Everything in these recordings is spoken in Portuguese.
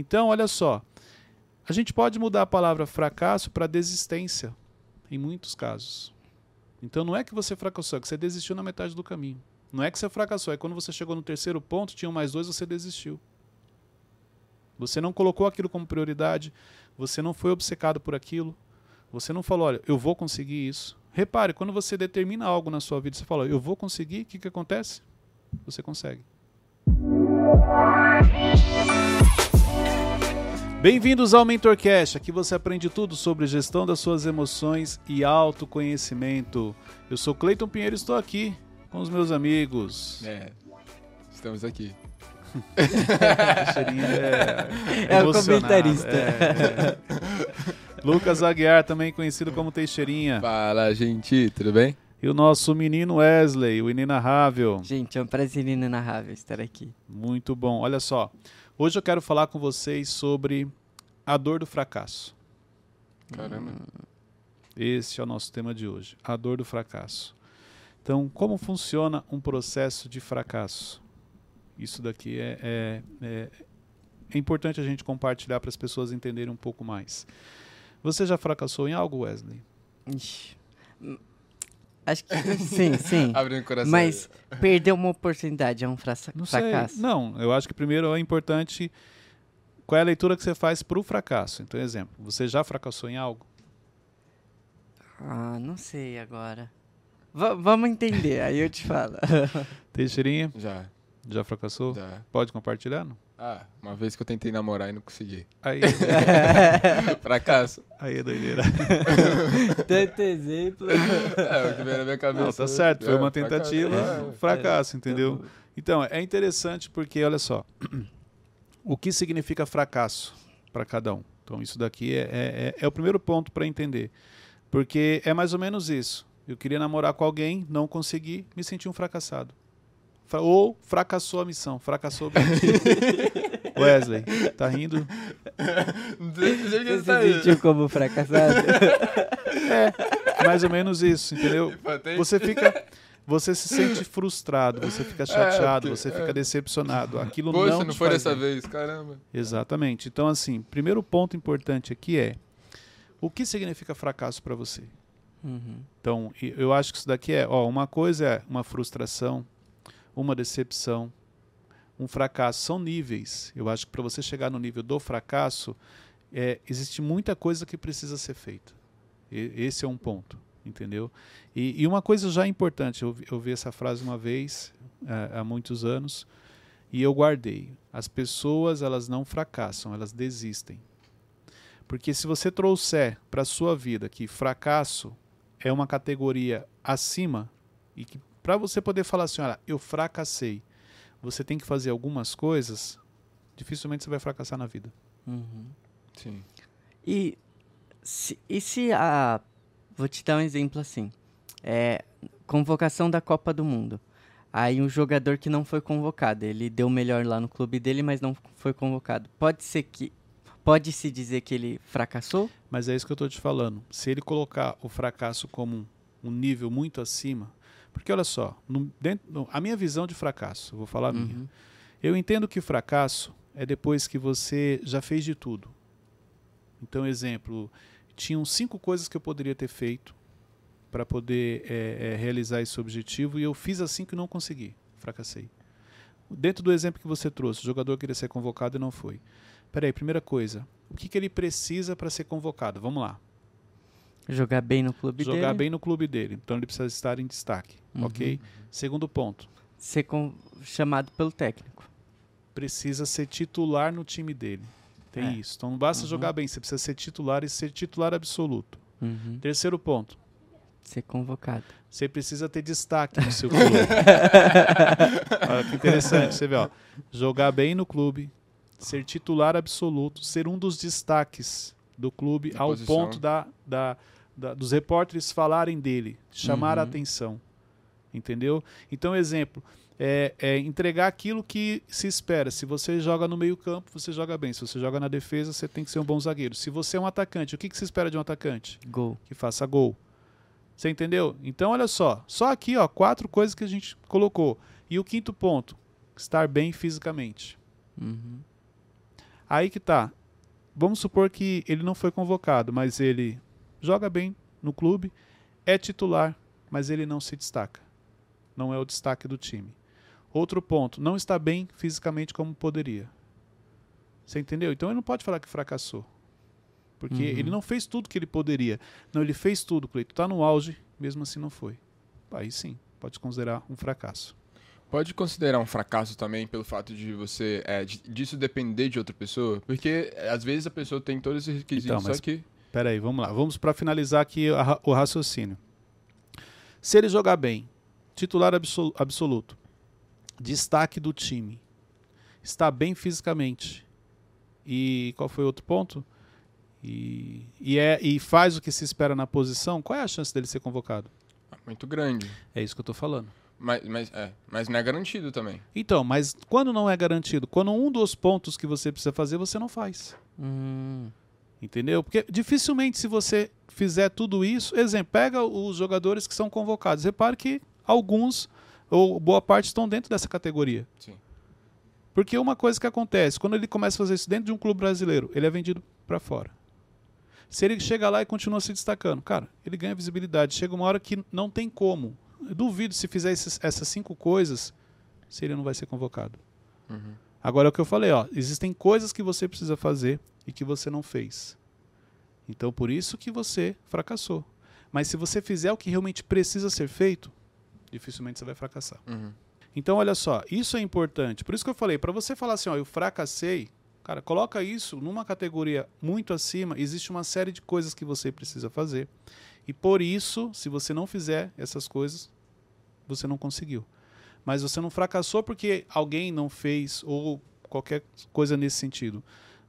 Então, olha só, a gente pode mudar a palavra fracasso para desistência, em muitos casos. Então, não é que você fracassou, é que você desistiu na metade do caminho. Não é que você fracassou, é quando você chegou no terceiro ponto, tinham mais dois, você desistiu. Você não colocou aquilo como prioridade, você não foi obcecado por aquilo, você não falou, olha, eu vou conseguir isso. Repare, quando você determina algo na sua vida, você fala, eu vou conseguir, o que, que acontece? Você consegue. Bem-vindos ao MentorCast. Aqui você aprende tudo sobre gestão das suas emoções e autoconhecimento. Eu sou Cleiton Pinheiro e estou aqui com os meus amigos. É, estamos aqui. é, é o comentarista. É, é. Lucas Aguiar, também conhecido como Teixeirinha. Fala, gente, tudo bem? E o nosso menino Wesley, o inenarrável. Gente, é um prazer inenarrável estar aqui. Muito bom. Olha só, hoje eu quero falar com vocês sobre a dor do fracasso. Caramba. Esse é o nosso tema de hoje, a dor do fracasso. Então, como funciona um processo de fracasso? Isso daqui é, é, é, é importante a gente compartilhar para as pessoas entenderem um pouco mais. Você já fracassou em algo, Wesley? Ixi. Acho que sim, sim. Abrindo o coração. Mas perder uma oportunidade é um fra Não fracasso? Sei. Não, eu acho que primeiro é importante qual é a leitura que você faz para o fracasso. Então, exemplo, você já fracassou em algo? Ah, não sei agora. V vamos entender, aí eu te falo. Teixeirinha? Já. Já fracassou? Já. Pode compartilhar, não? Ah, uma vez que eu tentei namorar e não consegui. Aí, Fracasso. aí é doideira. Tanto exemplo. É, o que veio na minha cabeça. Não, tá certo, foi É, uma fracasso. tentativa, É. fracasso, entendeu? Então, é interessante porque, olha só, o que significa fracasso para cada um? Então, isso daqui é, é, é o primeiro ponto para entender. Porque é mais ou menos isso. Eu queria namorar com alguém, não consegui, me senti um fracassado. Ou fracassou a missão, fracassou o objetivo. Wesley, tá rindo? Você tá se sentiu como fracassado? É, mais ou menos isso, entendeu? Você fica. Você se sente frustrado, você fica chateado, porque- você fica é. decepcionado. Aquilo Poxa, não, não, foi dessa bem. vez, caramba. Exatamente. Então, assim, primeiro ponto importante aqui é o que significa fracasso para você. Uhum. Então, eu acho que isso daqui é, ó, uma coisa é uma frustração, uma decepção, um fracasso. São níveis. Eu acho que para você chegar no nível do fracasso, é, existe muita coisa que precisa ser feita. E- esse é um ponto, entendeu? E, e uma coisa já importante, eu, eu vi essa frase uma vez, é, há muitos anos, e eu guardei. As pessoas, elas não fracassam, elas desistem. Porque se você trouxer para a sua vida que fracasso é uma categoria acima e que para você poder falar assim, olha, eu fracassei, você tem que fazer algumas coisas, dificilmente você vai fracassar na vida. Uhum. Sim. E se, e se a. Vou te dar um exemplo assim. É, convocação da Copa do Mundo. Aí um jogador que não foi convocado, ele deu o melhor lá no clube dele, mas não foi convocado. Pode ser que. Pode se dizer que ele fracassou? Mas é isso que eu estou te falando. Se ele colocar o fracasso como um nível muito acima, porque olha só, no- dentro- no- a minha visão de fracasso, vou falar a minha. Uhum. Eu entendo que fracasso é depois que você já fez de tudo. Então, exemplo, tinham cinco coisas que eu poderia ter feito para poder é, é, realizar esse objetivo e eu fiz as cinco e não consegui. Fracassei. Dentro do exemplo que você trouxe, o jogador queria ser convocado e não foi. Peraí, primeira coisa, o que, que ele precisa para ser convocado? Vamos lá. Jogar bem no clube Jogar dele. bem no clube dele. Então ele precisa estar em destaque. Uhum. Ok? Segundo ponto, Ser con- chamado pelo técnico. precisa ser titular no time dele. Tem É. isso. Então não basta Uhum. jogar bem, você precisa ser titular e ser titular absoluto. Uhum. Terceiro ponto, Ser convocado. você precisa ter destaque no seu clube. Olha que interessante, você vê, ó. Jogar bem no clube, ser titular absoluto, ser um dos destaques do clube Da ao posição. ponto da, da- da- dos repórteres falarem dele, chamar a Uhum. atenção. Entendeu? Então, exemplo, é, é entregar aquilo que se espera. Se você joga no meio-campo, você joga bem. Se você joga na defesa, você tem que ser um bom zagueiro. Se você é um atacante, o que, que se espera de um atacante? Gol. que faça gol. Você entendeu? Então, olha só. Só aqui, ó, quatro coisas que a gente colocou. E o quinto ponto, estar bem fisicamente. Uhum. Aí que tá. Vamos supor que ele não foi convocado, mas ele joga bem no clube, é titular, mas ele não se destaca. Não é o destaque do time. Outro ponto, não está bem fisicamente como poderia. Você entendeu? Então ele não pode falar que fracassou. Porque Uhum. ele não fez tudo que ele poderia. Não, ele fez tudo, Cleito. Está no auge, mesmo assim não foi. Aí sim, pode considerar um fracasso. Pode considerar um fracasso também pelo fato de você é, disso depender de outra pessoa? Porque é, às vezes a pessoa tem todos esses requisitos, Então, mas- só que. Pera aí, vamos lá. Vamos para finalizar aqui a o raciocínio. Se ele jogar bem, titular absolu- absoluto, destaque do time, está bem fisicamente, e qual foi o outro ponto? E, e, é, e faz o que se espera na posição, qual é a chance dele ser convocado? Muito grande. É isso que eu estou falando. Mas, mas, é, mas não é garantido também. Então, mas quando não é garantido? Quando um dos pontos que você precisa fazer, você não faz. Hum, Entendeu? Porque dificilmente, se você fizer tudo isso, exemplo, pega os jogadores que são convocados. Repare que alguns, ou boa parte, estão dentro dessa categoria. Sim. Porque uma coisa que acontece, quando ele começa a fazer isso dentro de um clube brasileiro, ele é vendido para fora. Se ele chega lá e continua se destacando, cara, ele ganha visibilidade. Chega uma hora que não tem como. Eu duvido se fizer esses- essas cinco coisas, se ele não vai ser convocado. Uhum. Agora é o que eu falei, ó, existem coisas que você precisa fazer e que você não fez. Então por isso que você fracassou. Mas se você fizer o que realmente precisa ser feito, dificilmente você vai fracassar. Uhum. Então olha só, isso é importante. Por isso que eu falei, para você falar assim, ó, eu fracassei, cara, coloca isso numa categoria muito acima, existe uma série de coisas que você precisa fazer. E por isso, se você não fizer essas coisas, você não conseguiu. Mas você não fracassou porque alguém não fez ou qualquer coisa nesse sentido.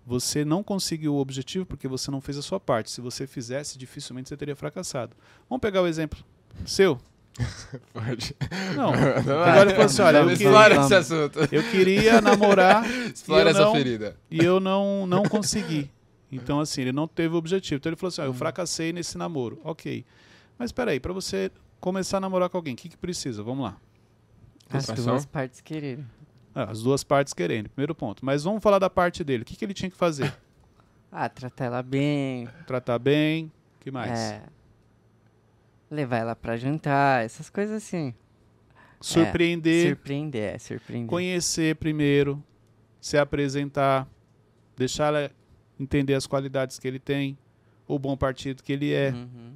Você não conseguiu o objetivo porque você não fez a sua parte. Se você fizesse, dificilmente você teria fracassado. Vamos pegar o exemplo seu. Pode. Não. Não Agora ele falou assim, olha, eu queria- esse assunto. Eu queria namorar Explora essa não- ferida. e eu não, não consegui. Então, assim, ele não teve o objetivo. Então, ele falou assim: ó, Uhum. eu fracassei nesse namoro. Ok. Mas espera aí, para você começar a namorar com alguém, o que, que precisa? Vamos lá. as duas partes quererem. Ah, as duas partes querendo, primeiro ponto. Mas vamos falar da parte dele. O que, que ele tinha que fazer? Ah, tratar ela bem. Tratar bem. O que mais? é, levar ela pra jantar, essas coisas assim. Surpreender, Surpreender, é, surpreender. conhecer primeiro, se apresentar, deixar ela entender as qualidades que ele tem, o bom partido que ele é, Uhum.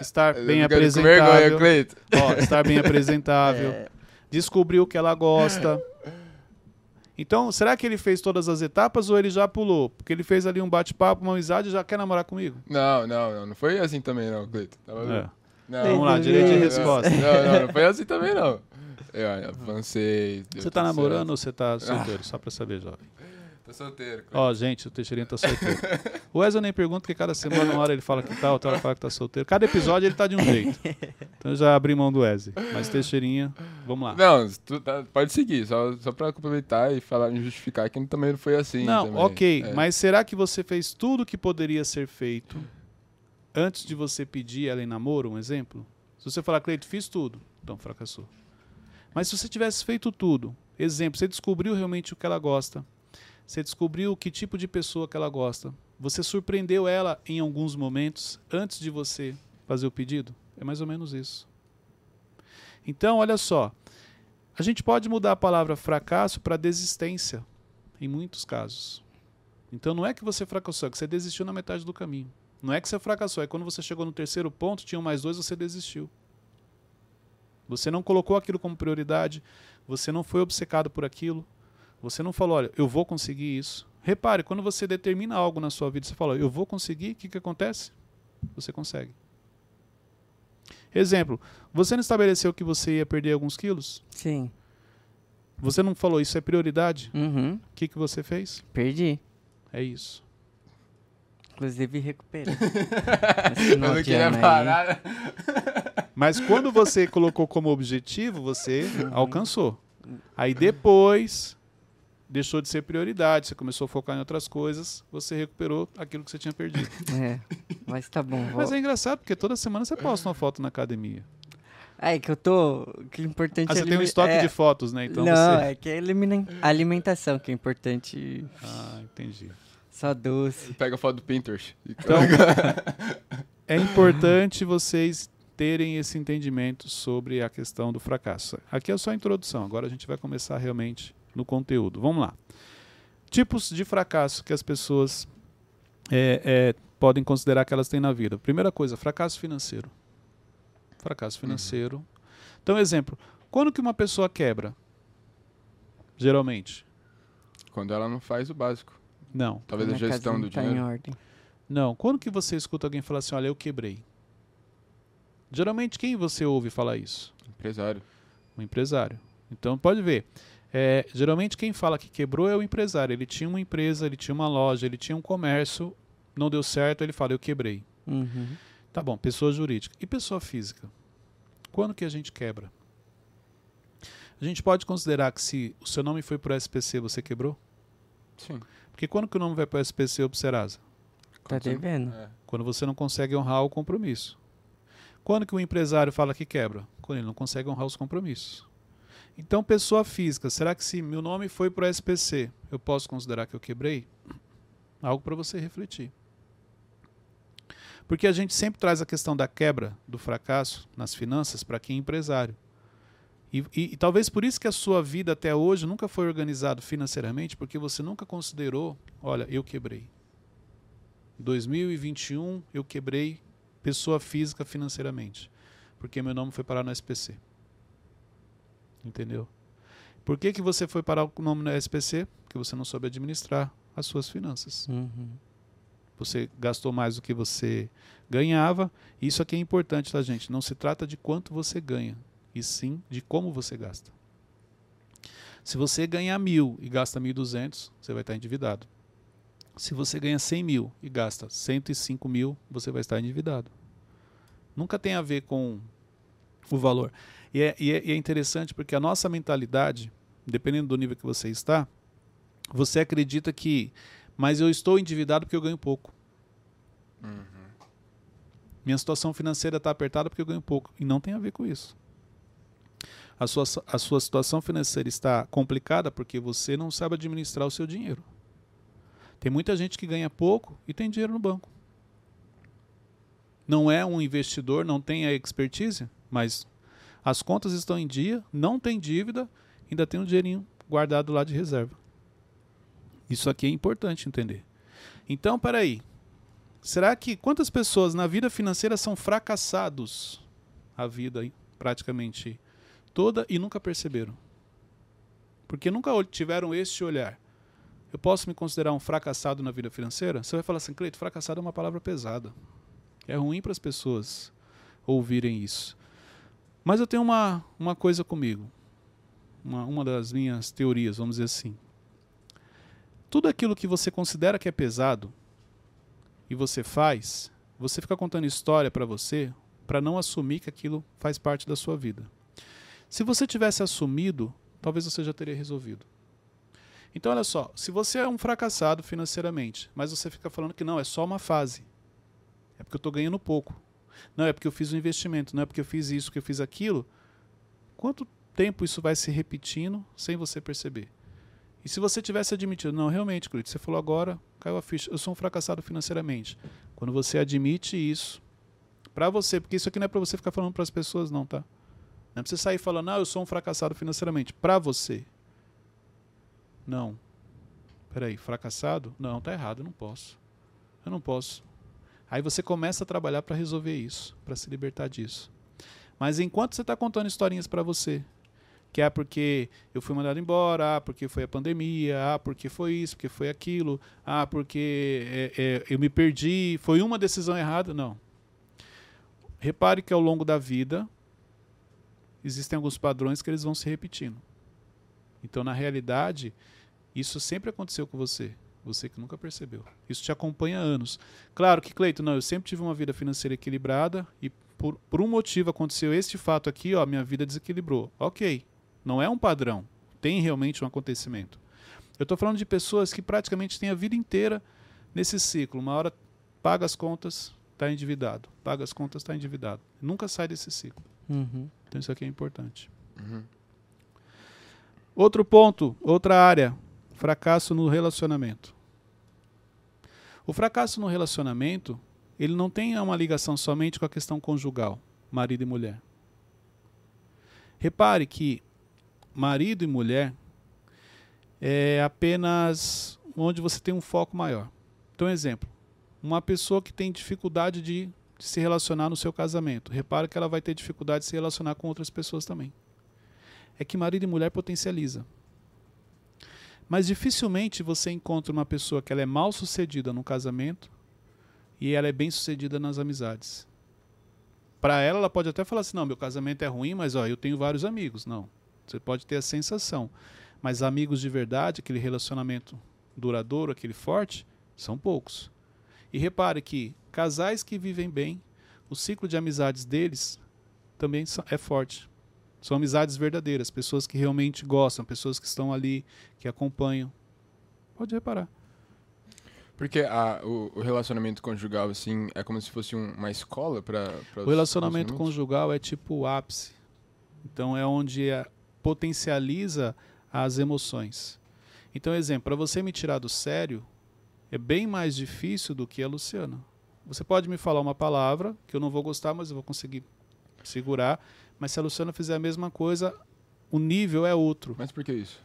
estar bem vergonha, apresentável. Cleito. Ó, estar bem apresentável. É, descobriu o que ela gosta. Então, será que ele fez todas as etapas ou ele já pulou? Porque ele fez ali um bate-papo, uma amizade e já quer namorar comigo? Não, não, não. Não foi assim também, não, Cleito. Tava- É. Não, Vamos lá, direito de resposta. Não, não, não foi assim também, não. Eu avancei. Você tá namorando ou você tá solteiro? Só pra saber, jovem. certo. Tô solteiro. Ó, gente, o Teixeirinho tá solteiro. O Wesley nem pergunta, porque cada semana, uma hora ele fala que tá, outra hora fala que tá solteiro. Cada episódio ele tá de um jeito. Então eu já abri mão do Wesley. Mas Teixeirinha, vamos lá. Não, tu tá- pode seguir, só, só pra complementar e falar, justificar que também não foi assim. Não, também. ok, É. mas será que você fez tudo que poderia ser feito antes de você pedir ela em namoro, um exemplo? Se você falar, Cleito, fiz tudo, então fracassou. Mas se você tivesse feito tudo, exemplo, você descobriu realmente o que ela gosta, você descobriu que tipo de pessoa que ela gosta, você surpreendeu ela em alguns momentos antes de você fazer o pedido, é mais ou menos isso. Então, olha só, a gente pode mudar a palavra fracasso para desistência em muitos casos. Então não é que você fracassou, é que você desistiu na metade do caminho. Não é que você fracassou, é quando você chegou no terceiro ponto, tinham mais dois, você desistiu. Você não colocou aquilo como prioridade, você não foi obcecado por aquilo, você não falou, olha, eu vou conseguir isso. Repare, quando você determina algo na sua vida, você fala, eu vou conseguir, o que, que acontece? Você consegue. Exemplo, você não estabeleceu que você ia perder alguns quilos? Sim. Você não falou isso é prioridade? Uhum. O que, que você fez? Perdi. É isso. Inclusive recuperei. Eu não queria parar. Mas quando você colocou como objetivo, você alcançou. Aí depois deixou de ser prioridade, você começou a focar em outras coisas, você recuperou aquilo que você tinha perdido. É. Mas tá bom. Vou... Mas é engraçado porque toda semana você posta uma foto na academia. É que eu tô. Que o importante Ah, é você tem um estoque é... de fotos, né? Então não, você. é que é alimentação que é importante. Ah, entendi. Só doce. Pega a foto do Pinterest. Então, é importante vocês terem esse entendimento sobre a questão do fracasso. Aqui é só a introdução, agora a gente vai começar realmente no conteúdo. Vamos lá. Tipos de fracasso que as pessoas é, é, podem considerar que elas têm na vida. Primeira coisa, fracasso financeiro. Fracasso financeiro. Uhum. Então, exemplo, quando que uma pessoa quebra? Geralmente. Quando ela não faz o básico. Não. Talvez a gestão do tá dinheiro. Não. Quando que você escuta alguém falar assim, olha, eu quebrei? Geralmente quem você ouve falar isso? Empresário. Um empresário. Então pode ver. É, geralmente quem fala que quebrou é o empresário. Ele tinha uma empresa, ele tinha uma loja, ele tinha um comércio, não deu certo, ele fala, eu quebrei. Uhum. Tá bom, pessoa jurídica. E pessoa física? Quando que a gente quebra? A gente pode considerar que se o seu nome foi para o SPC, você quebrou? Sim. Porque quando que o nome vai para o SPC ou para o Serasa? Tá devendo. É. Quando você não consegue honrar o compromisso. Quando que o empresário fala que quebra? Quando ele não consegue honrar os compromissos. Então, pessoa física, será que se meu nome foi para o SPC, eu posso considerar que eu quebrei? Algo para você refletir. Porque a gente sempre traz a questão da quebra, do fracasso nas finanças para quem é empresário. E, e, e, talvez por isso que a sua vida até hoje nunca foi organizada financeiramente, porque você nunca considerou, olha, eu quebrei. 2021 eu quebrei pessoa física financeiramente, porque meu nome foi parar no SPC. Entendeu? Por que, que você foi parar o nome no SPC? Porque você não soube administrar as suas finanças. Uhum. Você gastou mais do que você ganhava. Isso aqui é importante, tá, gente? Não se trata de quanto você ganha, e sim de como você gasta. Se você ganhar mil e gasta mil duzentos, você vai estar endividado. Se você ganha 100 mil e gasta 105 mil, você vai estar endividado. Nunca tem a ver com o valor. E é, e é, e é interessante porque a nossa mentalidade, dependendo do nível que você está, você acredita que, mas eu estou endividado porque eu ganho pouco. Uhum. Minha situação financeira está apertada porque eu ganho pouco. E não tem a ver com isso. A sua, a sua situação financeira está complicada porque você não sabe administrar o seu dinheiro. Tem muita gente que ganha pouco e tem dinheiro no banco. Não é um investidor, não tem a expertise, mas as contas estão em dia, não tem dívida, ainda tem um dinheirinho guardado lá de reserva. Isso aqui é importante entender. Então, peraí. Será que quantas pessoas na vida financeira são fracassados a vida praticamente toda e nunca perceberam? Porque nunca tiveram este olhar eu posso me considerar um fracassado na vida financeira? Você vai falar assim, Cleito, fracassado é uma palavra pesada. É ruim para as pessoas ouvirem isso. Mas eu tenho uma, uma coisa comigo. Uma, uma das minhas teorias, vamos dizer assim. Tudo aquilo que você considera que é pesado e você faz, você fica contando história para você para não assumir que aquilo faz parte da sua vida. Se você tivesse assumido, talvez você já teria resolvido. Então, olha só, se você é um fracassado financeiramente, mas você fica falando que não, é só uma fase, é porque eu estou ganhando pouco, não, é porque eu fiz um investimento, não é porque eu fiz isso, que eu fiz aquilo, quanto tempo isso vai se repetindo sem você perceber? E se você tivesse admitido, não, realmente, Cleiton, você falou agora, caiu a ficha, eu sou um fracassado financeiramente. Quando você admite isso, para você, porque isso aqui não é para você ficar falando para as pessoas, não, tá? Não você sair falando, não, eu sou um fracassado financeiramente. Para você, não. Peraí, fracassado? Não, tá errado, eu não posso. Eu não posso. Aí você começa a trabalhar para resolver isso, para se libertar disso. Mas enquanto você está contando historinhas para você, que é porque eu fui mandado embora, ah, porque foi a pandemia, ah, porque foi isso, porque foi aquilo, ah, porque é, é, eu me perdi, foi uma decisão errada. Não. Repare que ao longo da vida existem alguns padrões que eles vão se repetindo. Então, na realidade, isso sempre aconteceu com você. Você que nunca percebeu. Isso te acompanha há anos. Claro que, Cleito, não, eu sempre tive uma vida financeira equilibrada e por, por um motivo aconteceu este fato aqui, ó, minha vida desequilibrou. Ok, não é um padrão. Tem realmente um acontecimento. Eu estou falando de pessoas que praticamente têm a vida inteira nesse ciclo. Uma hora paga as contas, está endividado. Paga as contas, está endividado. Nunca sai desse ciclo. Uhum. Então isso aqui é importante. Uhum. Outro ponto, outra área, fracasso no relacionamento. O fracasso no relacionamento, ele não tem uma ligação somente com a questão conjugal, marido e mulher. Repare que marido e mulher é apenas onde você tem um foco maior. Então, exemplo, uma pessoa que tem dificuldade de, de se relacionar no seu casamento, repare que ela vai ter dificuldade de se relacionar com outras pessoas também. É que marido e mulher potencializa. Mas dificilmente você encontra uma pessoa que ela é mal sucedida no casamento e ela é bem sucedida nas amizades. Para ela, ela pode até falar assim: não, meu casamento é ruim, mas ó, eu tenho vários amigos. Não. Você pode ter a sensação. Mas amigos de verdade, aquele relacionamento duradouro, aquele forte, são poucos. E repare que casais que vivem bem, o ciclo de amizades deles também é forte. São amizades verdadeiras, pessoas que realmente gostam, pessoas que estão ali, que acompanham. Pode reparar. Porque a, o, o, relacionamento conjugal, assim, é como se fosse um, uma escola para. O relacionamento conjugal é tipo o ápice. Então é onde é, potencializa as emoções. Então, exemplo, para você me tirar do sério, é bem mais difícil do que a Luciana. Você pode me falar uma palavra que eu não vou gostar, mas eu vou conseguir segurar. Mas se a Luciana fizer a mesma coisa, o nível é outro. Mas por que isso?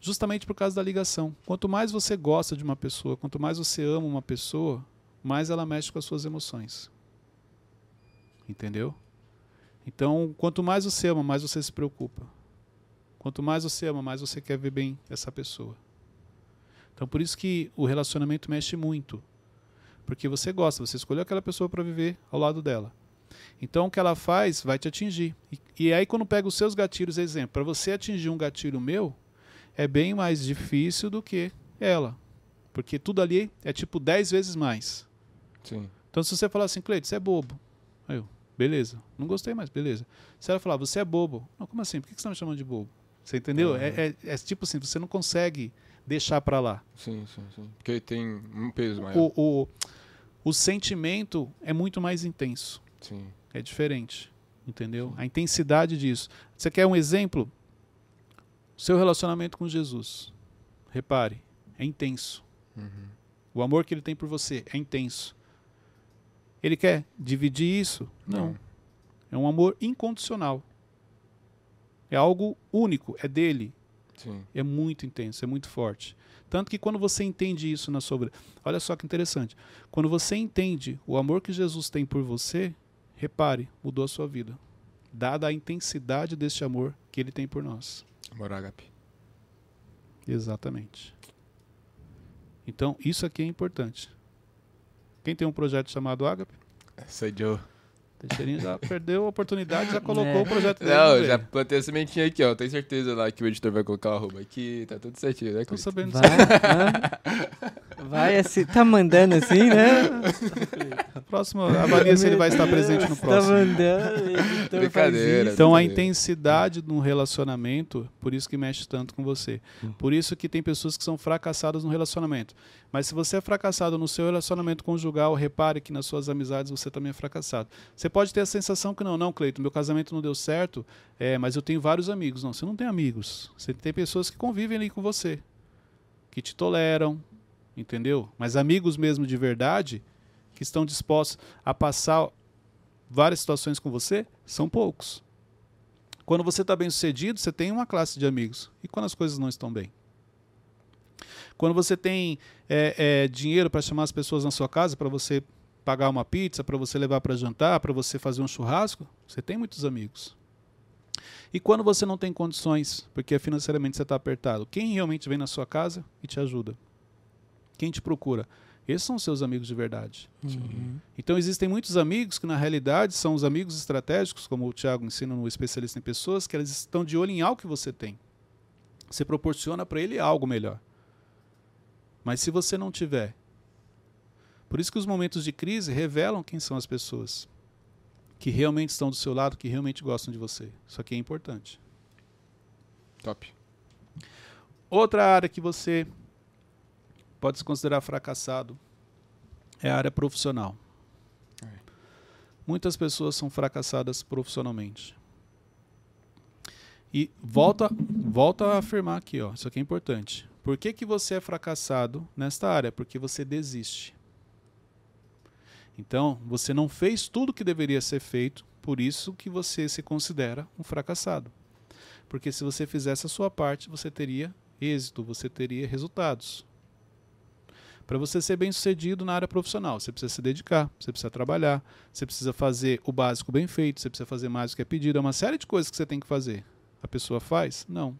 Justamente por causa da ligação. Quanto mais você gosta de uma pessoa, quanto mais você ama uma pessoa, mais ela mexe com as suas emoções. Entendeu? Então, quanto mais você ama, mais você se preocupa. Quanto mais você ama, mais você quer ver bem essa pessoa. Então, por isso que o relacionamento mexe muito. Porque você gosta, você escolheu aquela pessoa para viver ao lado dela. Então, o que ela faz vai te atingir. E, e aí, quando pega os seus gatilhos, exemplo, para você atingir um gatilho meu, é bem mais difícil do que ela. Porque tudo ali é tipo 10 vezes mais. Sim. Então, se você falar assim, Cleide, você é bobo. Aí eu, beleza. Não gostei mais, beleza. Se ela falar, você é bobo. Não, como assim? Por que você está me chamando de bobo? Você entendeu? Uhum. É, é, é, tipo assim, você não consegue deixar para lá. Sim, sim, sim. Porque tem um peso maior. O, o, o sentimento é muito mais intenso. Sim. É diferente. Entendeu? Sim. A intensidade disso. Você quer um exemplo? Seu relacionamento com Jesus. Repare, é intenso. Uhum. O amor que ele tem por você é intenso. Ele quer dividir isso? Não. Não. É um amor incondicional. É algo único, é dele. Sim. É muito intenso, é muito forte. Tanto que quando você entende isso na sua olha só que interessante. Quando você entende o amor que Jesus tem por você, repare, mudou a sua vida. Dada a intensidade deste amor que ele tem por nós. Amor ágape. Exatamente. Então, isso aqui é importante. Quem tem um projeto chamado Ágape? Sou Joe. Teixeirinho já perdeu a oportunidade, já colocou é. o projeto dele. Não, já plantei a sementinha aqui, ó. Tenho certeza lá que o editor vai colocar o arroba aqui, tá tudo certinho, né, Tô sabendo Vai, vai assim, tá mandando assim, né? próximo, avalia se ele vai estar presente no tá próximo. Tá mandando, brincadeira. Então a intensidade de um relacionamento, por isso que mexe tanto com você. Hum. Por isso que tem pessoas que são fracassadas no relacionamento. Mas se você é fracassado no seu relacionamento conjugal, repare que nas suas amizades você também é fracassado. Você pode ter a sensação que não, não, Cleito, meu casamento não deu certo, é, mas eu tenho vários amigos. Não, você não tem amigos. Você tem pessoas que convivem ali com você, que te toleram, entendeu? Mas amigos mesmo de verdade, que estão dispostos a passar várias situações com você, são poucos. Quando você está bem sucedido, você tem uma classe de amigos. E quando as coisas não estão bem? Quando você tem é, é, dinheiro para chamar as pessoas na sua casa, para você pagar uma pizza, para você levar para jantar, para você fazer um churrasco, você tem muitos amigos. E quando você não tem condições, porque financeiramente você está apertado, quem realmente vem na sua casa e te ajuda? Quem te procura? Esses são seus amigos de verdade. Uhum. Então existem muitos amigos que na realidade são os amigos estratégicos, como o Thiago ensina no especialista em pessoas, que eles estão de olho em algo que você tem. Você proporciona para ele algo melhor. Mas se você não tiver. Por isso que os momentos de crise revelam quem são as pessoas que realmente estão do seu lado, que realmente gostam de você. Isso aqui é importante. Top. Outra área que você pode se considerar fracassado é a área profissional. É. Muitas pessoas são fracassadas profissionalmente. E volta, volta a afirmar aqui, ó, isso aqui é importante. Por que, que você é fracassado nesta área? Porque você desiste. Então, você não fez tudo que deveria ser feito, por isso que você se considera um fracassado. Porque se você fizesse a sua parte, você teria êxito, você teria resultados. Para você ser bem sucedido na área profissional, você precisa se dedicar, você precisa trabalhar, você precisa fazer o básico bem feito, você precisa fazer mais do que é pedido. É uma série de coisas que você tem que fazer. A pessoa faz? Não.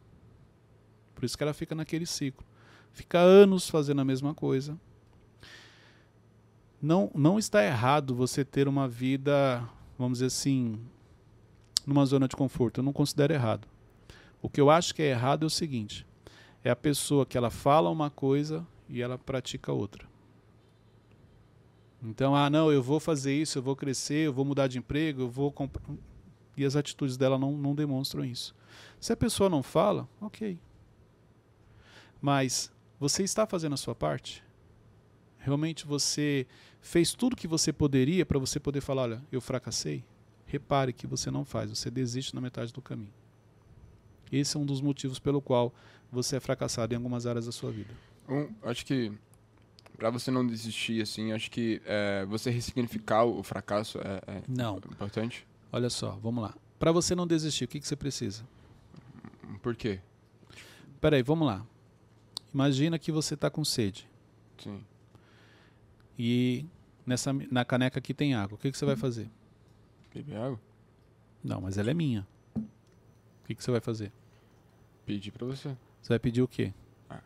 Por isso que ela fica naquele ciclo. Fica anos fazendo a mesma coisa. Não, não está errado você ter uma vida, vamos dizer assim, numa zona de conforto. Eu não considero errado. O que eu acho que é errado é o seguinte: é a pessoa que ela fala uma coisa e ela pratica outra. Então, ah, não, eu vou fazer isso, eu vou crescer, eu vou mudar de emprego, eu vou comprar. E as atitudes dela não, não demonstram isso. Se a pessoa não fala, ok. Mas você está fazendo a sua parte? Realmente você fez tudo que você poderia para você poder falar: olha, eu fracassei? Repare que você não faz, você desiste na metade do caminho. Esse é um dos motivos pelo qual você é fracassado em algumas áreas da sua vida. Um, acho que para você não desistir, assim, acho que é, você ressignificar o fracasso é, é não. importante. Olha só, vamos lá. Para você não desistir, o que, que você precisa? Por quê? Peraí, vamos lá. Imagina que você está com sede. Sim. E nessa, na caneca aqui tem água. O que, que você vai fazer? Beber água? Não, mas ela é minha. O que, que você vai fazer? Pedir para você. Você vai pedir o quê?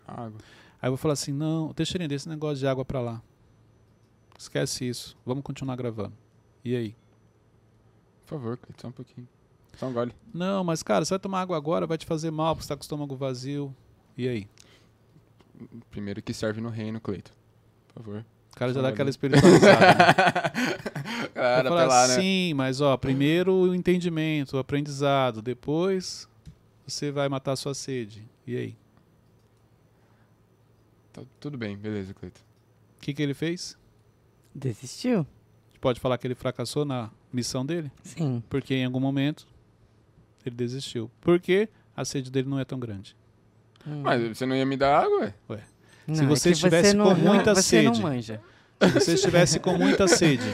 água. Aí eu vou falar assim, não, Teixeirinha, desse negócio de água para lá. Esquece isso. Vamos continuar gravando. E aí? Por favor, só um pouquinho. Só um gole. Não, mas cara, você vai tomar água agora, vai te fazer mal, porque você tá com o estômago vazio. E aí? Primeiro que serve no reino, Cleito. Por favor. O cara já dá aquela espiritualizada. né? cara, falar, lá, né? Sim, mas ó, primeiro o entendimento, o aprendizado, depois você vai matar a sua sede. E aí? Tá, tudo bem, beleza, Cleito. O que, que ele fez? Desistiu? Pode falar que ele fracassou na missão dele? Sim. Porque em algum momento ele desistiu. Porque a sede dele não é tão grande. Hum. Mas você não ia me dar água, ué? Não, se é você que estivesse não- com muita você sede. não manja. Se você estivesse com muita sede,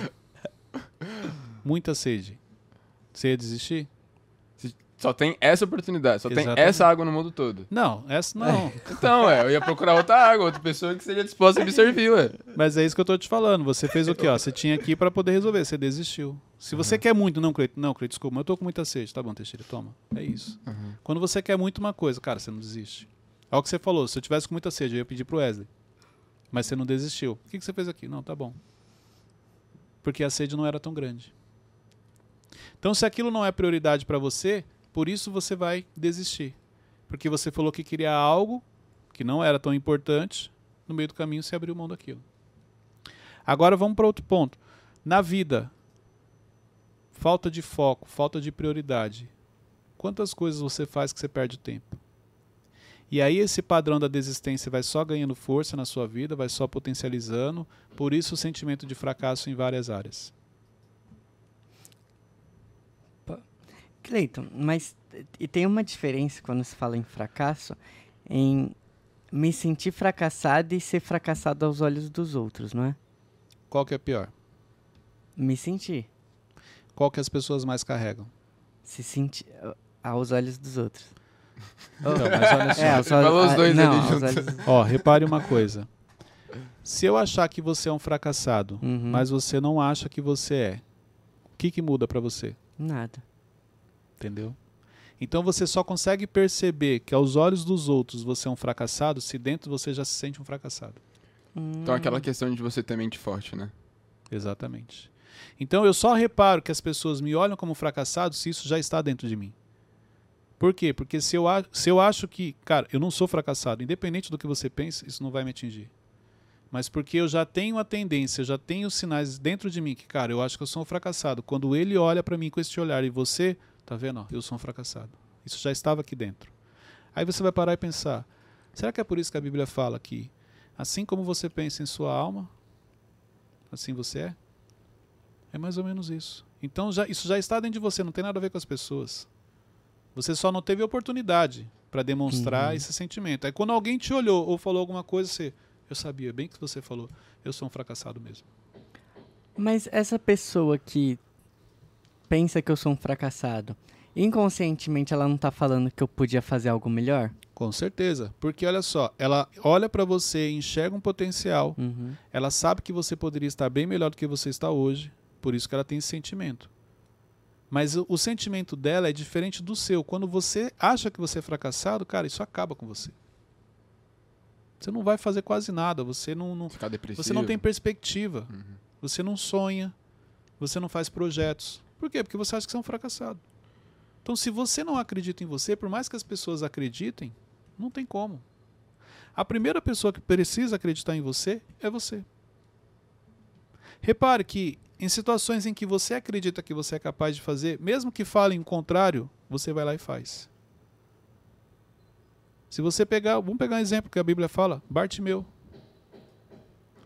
muita sede, você ia desistir? Só tem essa oportunidade, só tem Exatamente. essa água no mundo todo. Não, essa não. Então, ué, eu ia procurar outra água, outra pessoa que seja disposta a me servir, ué. Mas é isso que eu tô te falando. Você fez o quê? Ó, você tinha aqui para poder resolver, você desistiu. Se você quer muito, não, Cleito, não, Cleito, desculpa, mas eu tô com muita sede. Tá bom, Teixeira, toma. É isso. Quando você quer muito uma coisa, cara, você não desiste. É o que você falou, se eu tivesse com muita sede, eu ia pedir pro Wesley. Mas você não desistiu. O que, você fez aqui? Não, tá bom. Porque a sede não era tão grande. Então, se aquilo não é prioridade para você, por isso você vai desistir. Porque você falou que queria algo que não era tão importante, no meio do caminho você abriu mão daquilo. Agora vamos para outro ponto. Na vida, falta de foco, falta de prioridade. Quantas coisas você faz que você perde tempo? E aí esse padrão da desistência vai só ganhando força na sua vida, vai só potencializando, por isso o sentimento de fracasso em várias áreas. Cleiton, mas e tem uma diferença quando se fala em fracasso em me sentir fracassado e ser fracassado aos olhos dos outros, não é? Qual que é pior? Me sentir. Qual que as pessoas mais carregam? Se sentir aos olhos dos outros. Então, mas olha só. É, aos Você falou olhos- os dois ah, não, ali juntos. olhos- Ó, repare uma coisa. Se eu achar que você é um fracassado, Uhum. mas você não acha que você é, o que, que muda para você? Nada. Entendeu? Então você só consegue perceber que aos olhos dos outros você é um fracassado se dentro você já se sente um fracassado. Então, aquela questão de você ter mente forte, né? Exatamente. Então eu só reparo que as pessoas me olham como fracassado se isso já está dentro de mim. Por quê? Porque se eu, se eu acho que, cara, eu não sou fracassado, independente do que você pense, isso não vai me atingir. Mas porque eu já tenho a tendência, já tenho sinais dentro de mim que, cara, eu acho que eu sou um fracassado. Quando ele olha para mim com este olhar e você, tá vendo? Ó, eu sou um fracassado. Isso já estava aqui dentro. Aí você vai parar e pensar: será que é por isso que a Bíblia fala que, assim como você pensa em sua alma, assim você é? É mais ou menos isso. Então já, isso já está dentro de você, não tem nada a ver com as pessoas. Você só não teve oportunidade para demonstrar Uhum. esse sentimento. Aí quando alguém te olhou ou falou alguma coisa, você, eu sabia bem que você falou, eu sou um fracassado mesmo. Mas essa pessoa que pensa que eu sou um fracassado, inconscientemente ela não tá falando que eu podia fazer algo melhor? Com certeza, porque olha só, ela olha para você, enxerga um potencial, Uhum. ela sabe que você poderia estar bem melhor do que você está hoje, por isso que ela tem esse sentimento. Mas o, o sentimento dela é diferente do seu. Quando você acha que você é fracassado, cara, isso acaba com você. Você não vai fazer quase nada, você não, não- você não tem perspectiva, Uhum. você não sonha, você não faz projetos. Por quê? Porque você acha que você é um fracassado. Então, se você não acredita em você, por mais que as pessoas acreditem, não tem como. A primeira pessoa que precisa acreditar em você é você. Repare que em situações em que você acredita que você é capaz de fazer, mesmo que falem o contrário, você vai lá e faz. Se você pegar, vamos pegar um exemplo que a Bíblia fala, Bartimeu.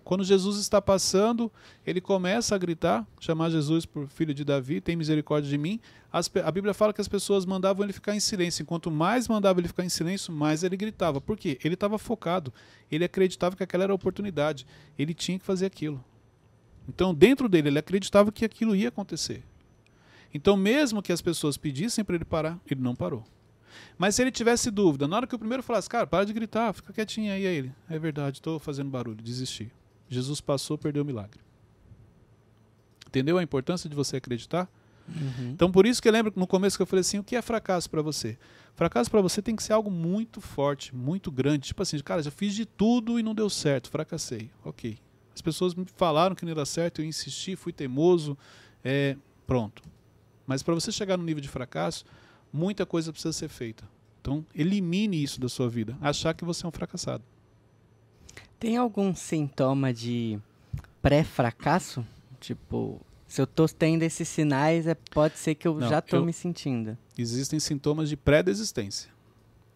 Quando Jesus está passando, ele começa a gritar, chamar Jesus por filho de Davi, tem misericórdia de mim. As a Bíblia fala que as pessoas mandavam ele ficar em silêncio. Enquanto mais mandava ele ficar em silêncio, mais ele gritava. Por quê? Ele estava focado. Ele acreditava que aquela era a oportunidade. Ele tinha que fazer aquilo. Então, dentro dele, ele acreditava que aquilo ia acontecer. Então, mesmo que as pessoas pedissem para ele parar, ele não parou. Mas se ele tivesse dúvida, na hora que o primeiro falasse, cara, para de gritar, fica quietinho aí, aí ele. É verdade, estou fazendo barulho, desisti. Jesus passou, perdeu o milagre. Entendeu a importância de você acreditar? Uhum. Então, por isso que eu lembro no começo que eu falei assim: o que é fracasso para você? Fracasso para você tem que ser algo muito forte, muito grande. Tipo assim, cara, já fiz de tudo e não deu certo, fracassei. Ok. As pessoas me falaram que não dar certo, eu insisti, fui teimoso, é, pronto. Mas para você chegar no nível de fracasso, muita coisa precisa ser feita. Então, elimine isso da sua vida. Achar que você é um fracassado. Tem algum sintoma de pré-fracasso? Tipo, se eu tô tendo esses sinais, é, pode ser que eu Não, já eu- me sentindo. Existem sintomas de pré-desistência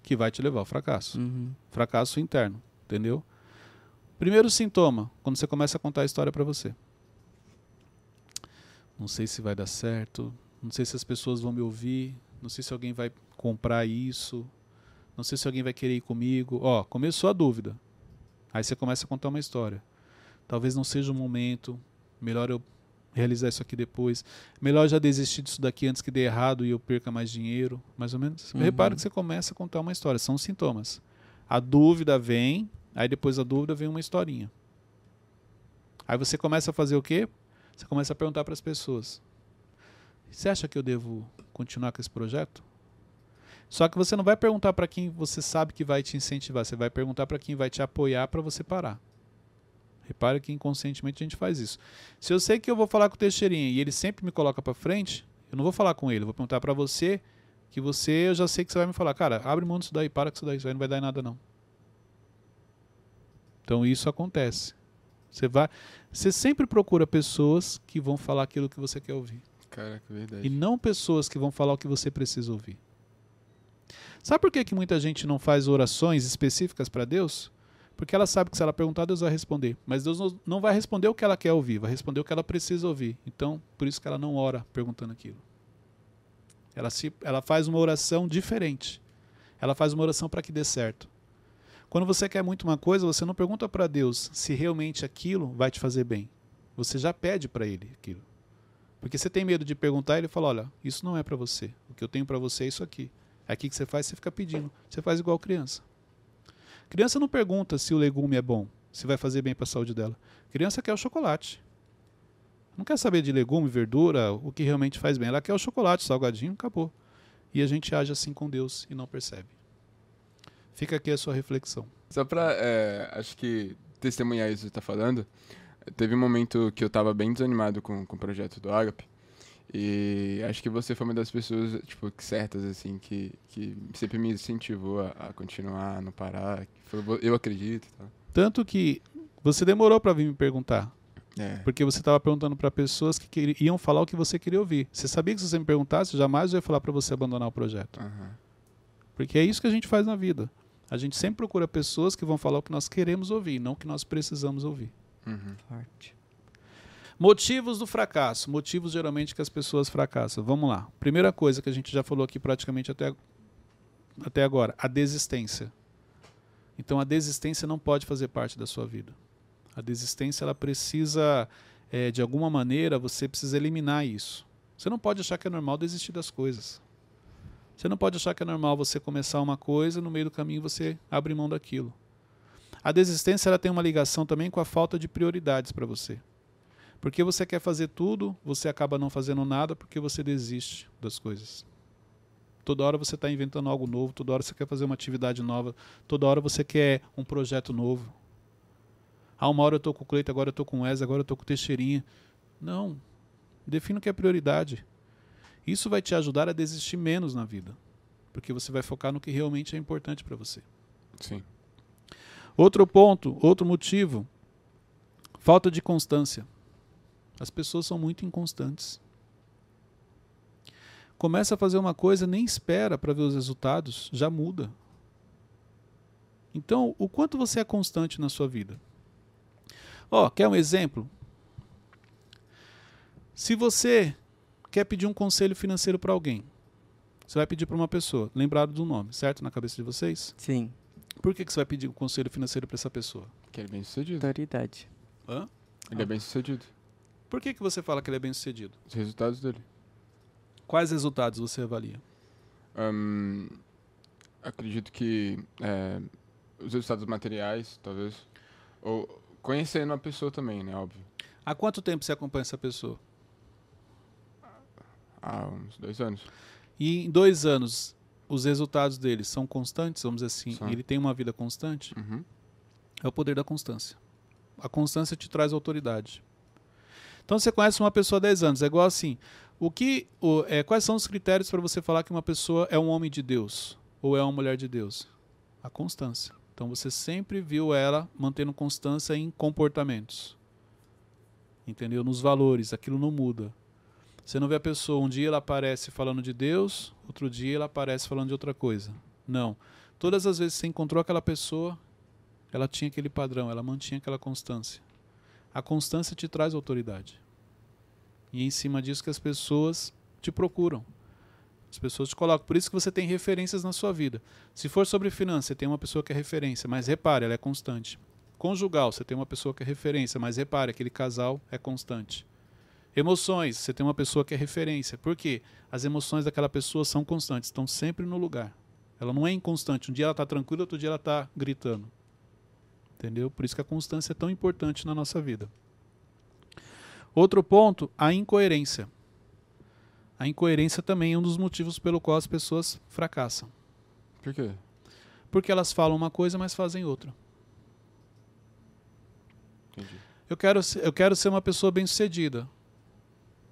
que vai te levar ao fracasso. Uhum. fracasso interno, entendeu? Primeiro sintoma, quando você começa a contar a história para você. Não sei se vai dar certo, não sei se as pessoas vão me ouvir, não sei se alguém vai comprar isso, não sei se alguém vai querer ir comigo. Ó, começou a dúvida. Aí você começa a contar uma história. Talvez não seja o momento, melhor eu realizar isso aqui depois. Melhor já desistir disso daqui antes que dê errado e eu perca mais dinheiro, mais ou menos. Uhum. Repara que você começa a contar uma história, são os sintomas. A dúvida vem, aí depois da dúvida vem uma historinha. Aí você começa a fazer o quê? Você começa a perguntar para as pessoas: Você acha que eu devo continuar com esse projeto? Só que você não vai perguntar para quem você sabe que vai te incentivar, você vai perguntar para quem vai te apoiar para você parar. Repare que inconscientemente a gente faz isso. Se eu sei que eu vou falar com o Teixeirinha e ele sempre me coloca para frente, eu não vou falar com ele, eu vou perguntar para você que você, eu já sei que você vai me falar, cara, abre mão disso daí, para com isso daí, isso aí não vai dar em nada não. Então isso acontece. Você vai, você sempre procura pessoas que vão falar aquilo que você quer ouvir verdade. e não pessoas que vão falar o que você precisa ouvir. Sabe por que, que muita gente não faz orações específicas para Deus? Porque ela sabe que se ela perguntar, Deus vai responder. Mas Deus não- não vai responder o que ela quer ouvir, vai responder o que ela precisa ouvir. Então, por isso que ela não ora perguntando aquilo. Ela, se, ela faz uma oração diferente. Ela faz uma oração para que dê certo. Quando você quer muito uma coisa, você não pergunta para Deus se realmente aquilo vai te fazer bem. Você já pede para Ele aquilo. Porque você tem medo de perguntar ele fala: olha, isso não é para você. O que eu tenho para você é isso aqui. É aqui que você faz, você fica pedindo. Você faz igual criança. Criança não pergunta se o legume é bom, se vai fazer bem para a saúde dela. Criança quer o chocolate. Não quer saber de legume, verdura, o que realmente faz bem. Ela quer o chocolate, salgadinho, acabou. E a gente age assim com Deus e não percebe. Fica aqui a sua reflexão. Só pra, é, acho que, testemunhar isso que você tá falando, teve um momento que eu tava bem desanimado com, com o projeto do Agape. E acho que você foi uma das pessoas, tipo, certas, assim, que, que sempre me incentivou a, a continuar, a não parar. que falou, eu acredito tal. Tanto que você demorou para vir me perguntar. É, Porque você estava perguntando para pessoas que iam falar o que você queria ouvir. Você sabia que se você me perguntasse, jamais eu ia falar para você abandonar o projeto. aham. Porque é isso que a gente faz na vida. A gente sempre procura pessoas que vão falar o que nós queremos ouvir, não o que nós precisamos ouvir. Uhum. Forte. Motivos do fracasso. Motivos geralmente que as pessoas fracassam. Vamos lá. Primeira coisa que a gente já falou aqui praticamente até até agora? A desistência. Então a desistência não pode fazer parte da sua vida. A desistência ela precisa, é, de alguma maneira, você precisa eliminar isso. Você não pode achar que é normal desistir das coisas. Você não pode achar que é normal você começar uma coisa e no meio do caminho você abre mão daquilo. A desistência ela tem uma ligação também com a falta de prioridades para você. Porque você quer fazer tudo, você acaba não fazendo nada porque você desiste das coisas. Toda hora você está inventando algo novo, toda hora você quer fazer uma atividade nova, toda hora você quer um projeto novo. Ah, uma hora eu estou com o Cleito, agora eu estou com o Wes, agora eu estou com o Teixeirinha. Não. Defina o que é prioridade. Isso vai te ajudar a desistir menos na vida. Porque você vai focar no que realmente é importante para você. Sim. Outro ponto, outro motivo, falta de constância. As pessoas são muito inconstantes. Começa a fazer uma coisa, nem espera para ver os resultados, já muda. Então, o quanto você é constante na sua vida? Ó, oh, quer um exemplo? Se você quer pedir um conselho financeiro para alguém, você vai pedir para uma pessoa, lembrado do nome, certo? Na cabeça de vocês? Sim. Por que, que você vai pedir um conselho financeiro para essa pessoa? Que ele é bem sucedido. Autoridade. Hã? Ele é bem sucedido. Por que, que você fala que ele é bem sucedido? Os resultados dele. Quais resultados você avalia? Hum, acredito que é, os resultados materiais, talvez. Ou conhecendo a pessoa também, né? Óbvio. Há quanto tempo você acompanha essa pessoa? Há uns dois anos. E em dois anos, os resultados dele são constantes, vamos dizer assim, ele tem uma vida constante? Uhum. É o poder da constância. A constância te traz autoridade. Então você conhece uma pessoa há 10 anos, é igual assim. O que, o, é, quais são os critérios para você falar que uma pessoa é um homem de Deus ou é uma mulher de Deus? A constância. Então você sempre viu ela mantendo constância em comportamentos. Entendeu? Nos valores, aquilo não muda. Você não vê a pessoa, um dia ela aparece falando de Deus, outro dia ela aparece falando de outra coisa. Não. Todas as vezes que você encontrou aquela pessoa, ela tinha aquele padrão, ela mantinha aquela constância. A constância te traz autoridade. E é em cima disso que as pessoas te procuram. As pessoas te colocam. Por isso que você tem referências na sua vida. Se for sobre finanças, você tem uma pessoa que é referência, mas repare, ela é constante. Conjugal, você tem uma pessoa que é referência, mas repare, aquele casal é constante. Emoções, você tem uma pessoa que é referência. Por quê? As emoções daquela pessoa são constantes, estão sempre no lugar. Ela não é inconstante. Um dia ela está tranquila, outro dia ela está gritando. Entendeu? Por isso que a constância é tão importante na nossa vida. Outro ponto, a incoerência. A incoerência também é um dos motivos pelo qual as pessoas fracassam. Por quê? Porque elas falam uma coisa, mas fazem outra. Entendi. Eu quero, eu quero ser uma pessoa bem-sucedida,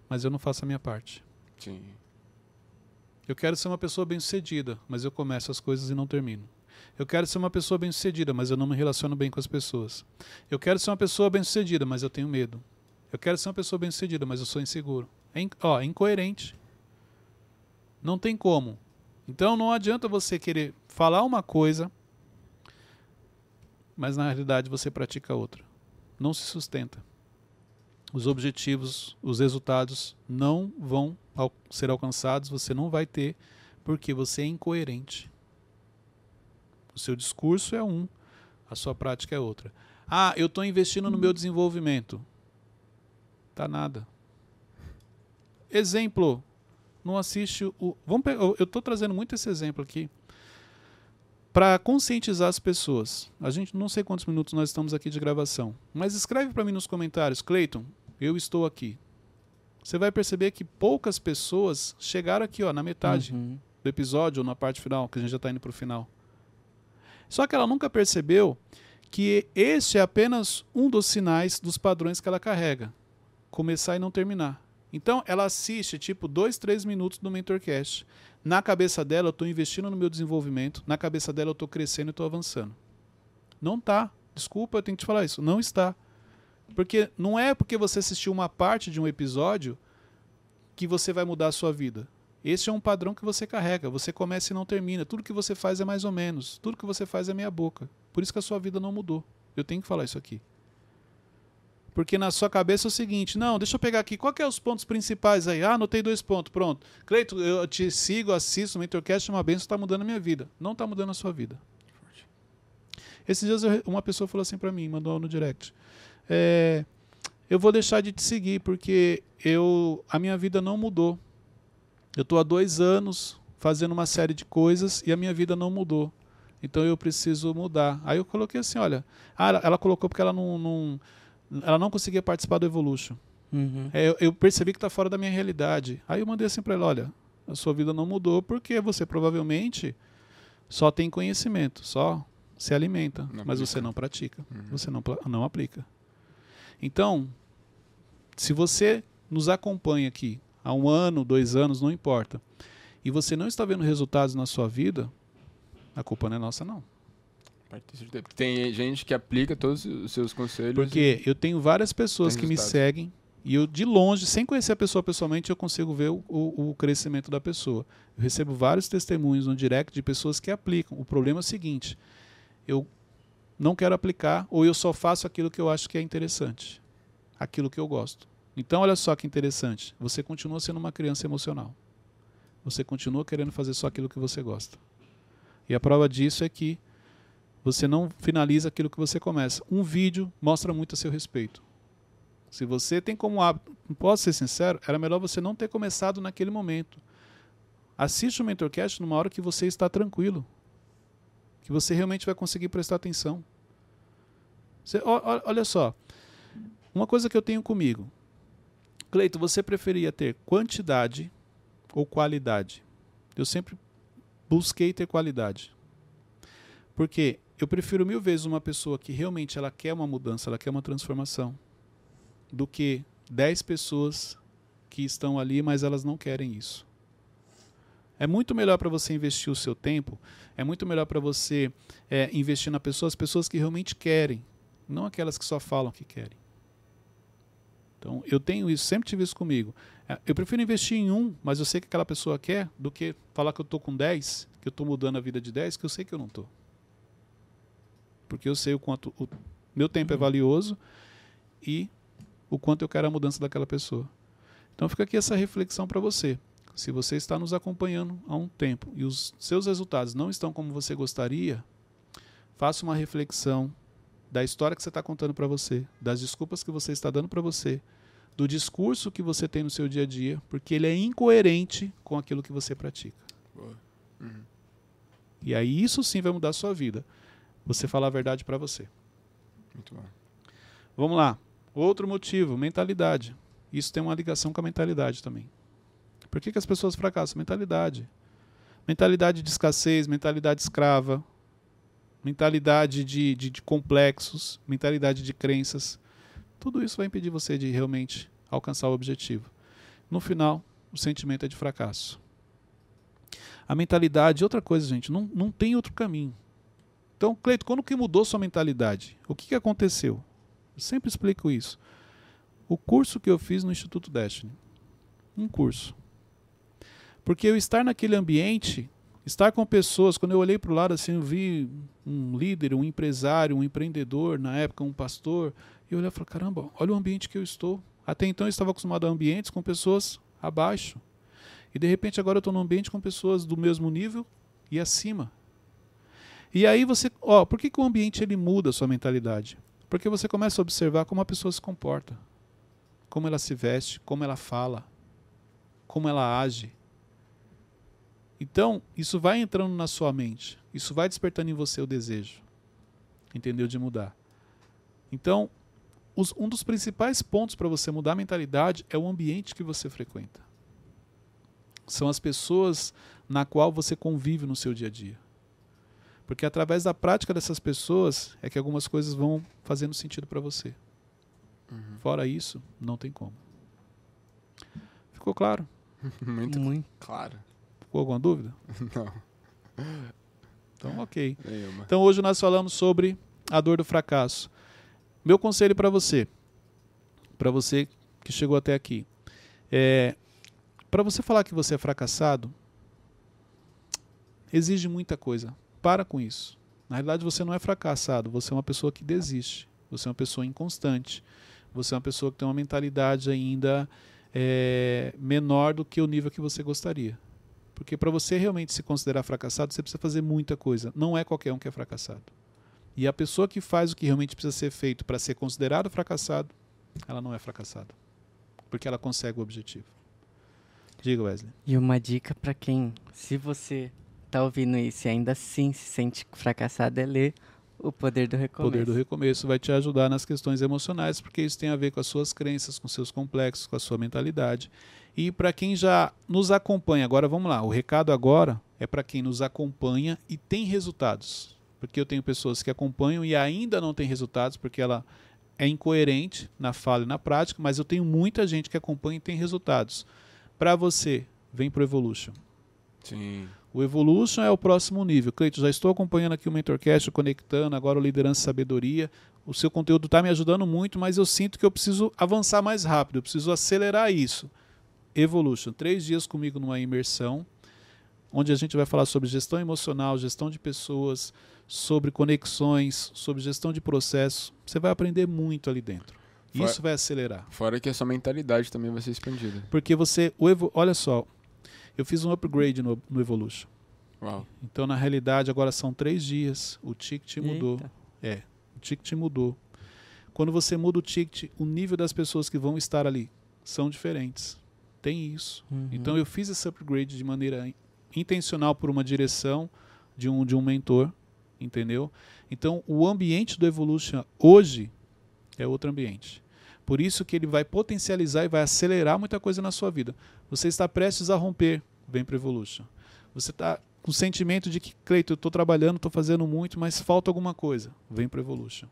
mas eu não faço a minha parte. Sim. Eu quero ser uma pessoa bem-sucedida, mas eu começo as coisas e não termino. Eu quero ser uma pessoa bem-sucedida, mas eu não me relaciono bem com as pessoas. Eu quero ser uma pessoa bem-sucedida, mas eu tenho medo. Eu quero ser uma pessoa bem-sucedida, mas eu sou inseguro. É, in- ó, é incoerente. Não tem como. Então não adianta você querer falar uma coisa, mas na realidade você pratica outra. Não se sustenta. Os objetivos, os resultados não vão ser alcançados, você não vai ter, porque você é incoerente. O seu discurso é um, a sua prática é outra. Ah, eu estou investindo no meu desenvolvimento. Tá nada. Exemplo. Não assiste o. Vamos pe- eu estou trazendo muito esse exemplo aqui para conscientizar as pessoas. A gente não sei quantos minutos nós estamos aqui de gravação, mas escreve para mim nos comentários, Cleiton, eu estou aqui. Você vai perceber que poucas pessoas chegaram aqui, ó, na metade Uhum. do episódio ou na parte final, que a gente já está indo para o final. Só que ela nunca percebeu que este é apenas um dos sinais dos padrões que ela carrega. Começar e não terminar. Então, ela assiste tipo dois, três minutos do Mentorcast. Na cabeça dela, eu estou investindo no meu desenvolvimento. Na cabeça dela, eu estou crescendo e estou avançando. Não tá. Desculpa, eu tenho que te falar isso. Não está. Porque não é porque você assistiu uma parte de um episódio que você vai mudar a sua vida. Esse é um padrão que você carrega. Você começa e não termina. Tudo que você faz é mais ou menos. Tudo que você faz é meia boca. Por isso que a sua vida não mudou. Eu tenho que falar isso aqui. Porque na sua cabeça é o seguinte: não, deixa eu pegar aqui, qual que é os pontos principais aí? Ah, anotei dois pontos, pronto. Cleito, eu te sigo, assisto, o Mentorcast é uma benção, está mudando a minha vida. Não está mudando a sua vida. Esses dias eu, uma pessoa falou assim para mim, mandou no direct. É, eu vou deixar de te seguir porque eu, a minha vida não mudou. Eu estou há dois anos fazendo uma série de coisas e a minha vida não mudou. Então eu preciso mudar. Aí eu coloquei assim, olha, ah, ela, colocou porque ela não, não, ela não conseguia participar do Evolution. Uhum. É, eu, eu percebi que está fora da minha realidade. Aí eu mandei assim para ela, olha, a sua vida não mudou porque você provavelmente só tem conhecimento, só se alimenta, Não mas aplica. você não pratica, Uhum. você não, não aplica. Então, se você nos acompanha aqui há um ano, dois anos, não importa, e você não está vendo resultados na sua vida, a culpa não é nossa, não. Pode ter certeza. Porque tem gente que aplica todos os seus conselhos. Porque eu tenho várias pessoas que me seguem e eu, de longe, sem conhecer a pessoa pessoalmente, eu consigo ver o, o- o crescimento da pessoa. Eu recebo vários testemunhos no direct de pessoas que aplicam. O problema é o seguinte: eu não quero aplicar ou eu só faço aquilo que eu acho que é interessante, aquilo que eu gosto. Então, olha só que interessante: você continua sendo uma criança emocional. Você continua querendo fazer só aquilo que você gosta. E a prova disso é que você não finaliza aquilo que você começa. Um vídeo mostra muito a seu respeito. Se você tem como hábito, posso ser sincero, era melhor você não ter começado naquele momento. Assiste o Mentorcast numa hora que você está tranquilo. Que você realmente vai conseguir prestar atenção. Você- olha só. Uma coisa que eu tenho comigo. Cleito, você preferia ter quantidade ou qualidade? Eu sempre busquei ter qualidade. Porque eu prefiro mil vezes uma pessoa que realmente ela quer uma mudança, ela quer uma transformação, do que 10 pessoas que estão ali, mas elas não querem isso. É muito melhor para você investir o seu tempo, é muito melhor para você é, investir na pessoa, as pessoas que realmente querem, não aquelas que só falam que querem. Então, eu tenho isso, sempre tive isso comigo. É, Eu prefiro investir em um, mas eu sei que aquela pessoa quer, do que falar que eu estou com 10, que eu estou mudando a vida de 10, que eu sei que eu não estou. Porque eu sei o quanto o meu tempo é valioso e o quanto eu quero a mudança daquela pessoa. Então fica aqui essa reflexão para você. Se você está nos acompanhando há um tempo e os seus resultados não estão como você gostaria, faça uma reflexão da história que você está contando para você, das desculpas que você está dando para você, do discurso que você tem no seu dia a dia, porque ele é incoerente com aquilo que você pratica. Uhum. E aí isso sim vai mudar a sua vida. Você falar a verdade para você. Muito bom. Vamos lá. Outro motivo, mentalidade. Isso tem uma ligação com a mentalidade também. Por que, que as pessoas fracassam? Mentalidade. Mentalidade de escassez, mentalidade escrava, mentalidade de, de, de complexos, mentalidade de crenças. Tudo isso vai impedir você de realmente alcançar o objetivo. No final, o sentimento é de fracasso. A mentalidade, outra coisa, gente, não, não tem outro caminho. Então, Cleito, quando que mudou sua mentalidade? O que, que aconteceu? Eu sempre explico isso. O curso que eu fiz no Instituto Destiny. Um curso. Porque eu estar naquele ambiente, estar com pessoas, quando eu olhei para o lado assim, eu vi um líder, um empresário, um empreendedor, na época um pastor, e eu olhei e falei, caramba, olha o ambiente que eu estou. Até então eu estava acostumado a ambientes com pessoas abaixo. E de repente agora eu estou num ambiente com pessoas do mesmo nível e acima. E aí você, ó, por que, que o ambiente ele muda a sua mentalidade? Porque você começa a observar como a pessoa se comporta, como ela se veste, como ela fala, como ela age. Então, isso vai entrando na sua mente, isso vai despertando em você o desejo, entendeu? De mudar. Então, os- um dos principais pontos para você mudar a mentalidade é o ambiente que você frequenta. São as pessoas na qual você convive no seu dia a dia. Porque através da prática dessas pessoas é que algumas coisas vão fazendo sentido para você. Uhum. Fora isso, não tem como. Ficou claro? Muito Muito. claro. Ficou alguma dúvida? Não, Então, ok. nenhuma. Então, hoje nós falamos sobre a dor do fracasso. Meu conselho para você, para você que chegou até aqui, é para você falar que você é fracassado, exige muita coisa. Para com isso. Na realidade, você não é fracassado, você é uma pessoa que desiste. Você é uma pessoa inconstante. você é uma pessoa que tem uma mentalidade ainda é, menor do que o nível que você gostaria. Porque para você realmente se considerar fracassado, você precisa fazer muita coisa. Não é qualquer um que é fracassado. E a pessoa que faz o que realmente precisa ser feito para ser considerado fracassado, ela não é fracassada. Porque ela consegue o objetivo. Diga, Wesley. E uma dica para quem, se você tá ouvindo isso e ainda assim se sente fracassado, é ler o poder do recomeço. O poder do recomeço vai te ajudar nas questões emocionais, porque isso tem a ver com as suas crenças, com seus complexos, com a sua mentalidade. E para quem já nos acompanha, agora vamos lá, o recado agora é para quem nos acompanha e tem resultados. Porque eu tenho pessoas que acompanham e ainda não tem resultados, porque ela é incoerente na fala e na prática, mas eu tenho muita gente que acompanha e tem resultados. Para você, vem pro Evolution. Sim. O Evolution é o próximo nível. Cleiton, já estou acompanhando aqui o Mentorcast, conectando, agora o Liderança e Sabedoria. O seu conteúdo está me ajudando muito, mas eu sinto que eu preciso avançar mais rápido, eu preciso acelerar isso. Evolution, três dias comigo numa imersão, onde a gente vai falar sobre gestão emocional, gestão de pessoas, sobre conexões, sobre gestão de processos. Você vai aprender muito ali dentro. Fora- Isso vai acelerar. Fora que a sua mentalidade também vai ser expandida. Porque você. O Evo, olha só, eu fiz um upgrade no, no Evolution. Uau. Então, na realidade, agora são três dias. O ticket mudou. Eita. O ticket mudou. Quando você muda o ticket, o nível das pessoas que vão estar ali são diferentes. Tem isso. Uhum. Então, eu fiz esse upgrade de maneira in- intencional por uma direção de um, de um mentor, entendeu? Então, o ambiente do Evolution hoje é outro ambiente. Por isso que ele vai potencializar e vai acelerar muita coisa na sua vida. Você está prestes a romper, vem para Evolution. Você está com o sentimento de que, Cleito, eu estou trabalhando, estou fazendo muito, mas falta alguma coisa, vem para Evolution.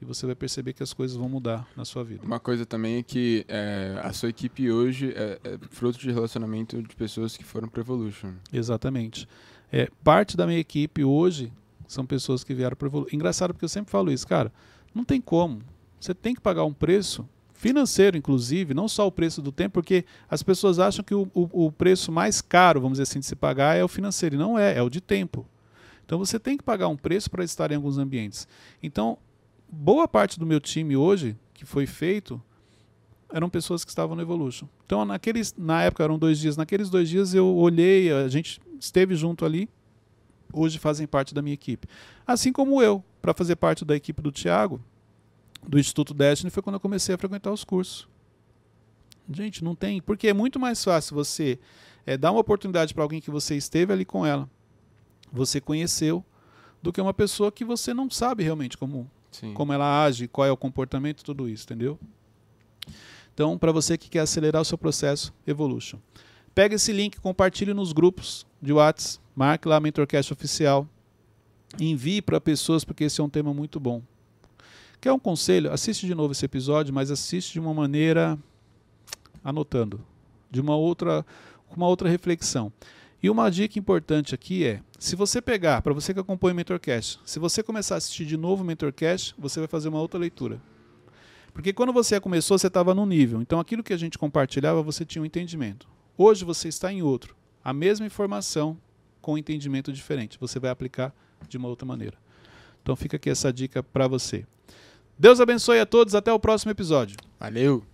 E você vai perceber que as coisas vão mudar na sua vida. Uma coisa também é que é, a sua equipe hoje é, é fruto de relacionamento de pessoas que foram pro Evolution. Exatamente. É, parte da minha equipe hoje são pessoas que vieram para Evolution. Engraçado porque eu sempre falo isso, cara, não tem como. Você tem que pagar um preço financeiro, inclusive, não só o preço do tempo, porque as pessoas acham que o, o, o preço mais caro, vamos dizer assim, de se pagar é o financeiro. E não é, é o de tempo. Então você tem que pagar um preço para estar em alguns ambientes. Então, boa parte do meu time hoje, que foi feito, eram pessoas que estavam no Evolution. Então, naqueles, na época eram dois dias. Naqueles dois dias eu olhei, a gente esteve junto ali. Hoje fazem parte da minha equipe. Assim como eu, para fazer parte da equipe do Tiago, do Instituto Destiny, foi quando eu comecei a frequentar os cursos. Gente, não tem. Porque é muito mais fácil você é, dar uma oportunidade para alguém que você esteve ali com ela, você conheceu, do que uma pessoa que você não sabe realmente como, Sim. como ela age, qual é o comportamento, tudo isso, entendeu? Então, para você que quer acelerar o seu processo, Evolution. Pega esse link, compartilhe nos grupos de WhatsApp, marque lá a Mentorcast Oficial, envie para pessoas, porque esse é um tema muito bom. Quer um conselho? Assiste de novo esse episódio, mas assiste de uma maneira anotando, de uma outra, uma outra reflexão. E uma dica importante aqui é, se você pegar, para você que acompanha o Mentorcast, se você começar a assistir de novo o Mentorcast, você vai fazer uma outra leitura. Porque quando você começou, você estava num nível. Então aquilo que a gente compartilhava, você tinha um entendimento. Hoje você está em outro. A mesma informação com um entendimento diferente. Você vai aplicar de uma outra maneira. Então fica aqui essa dica para você. Deus abençoe a todos. Até o próximo episódio. Valeu!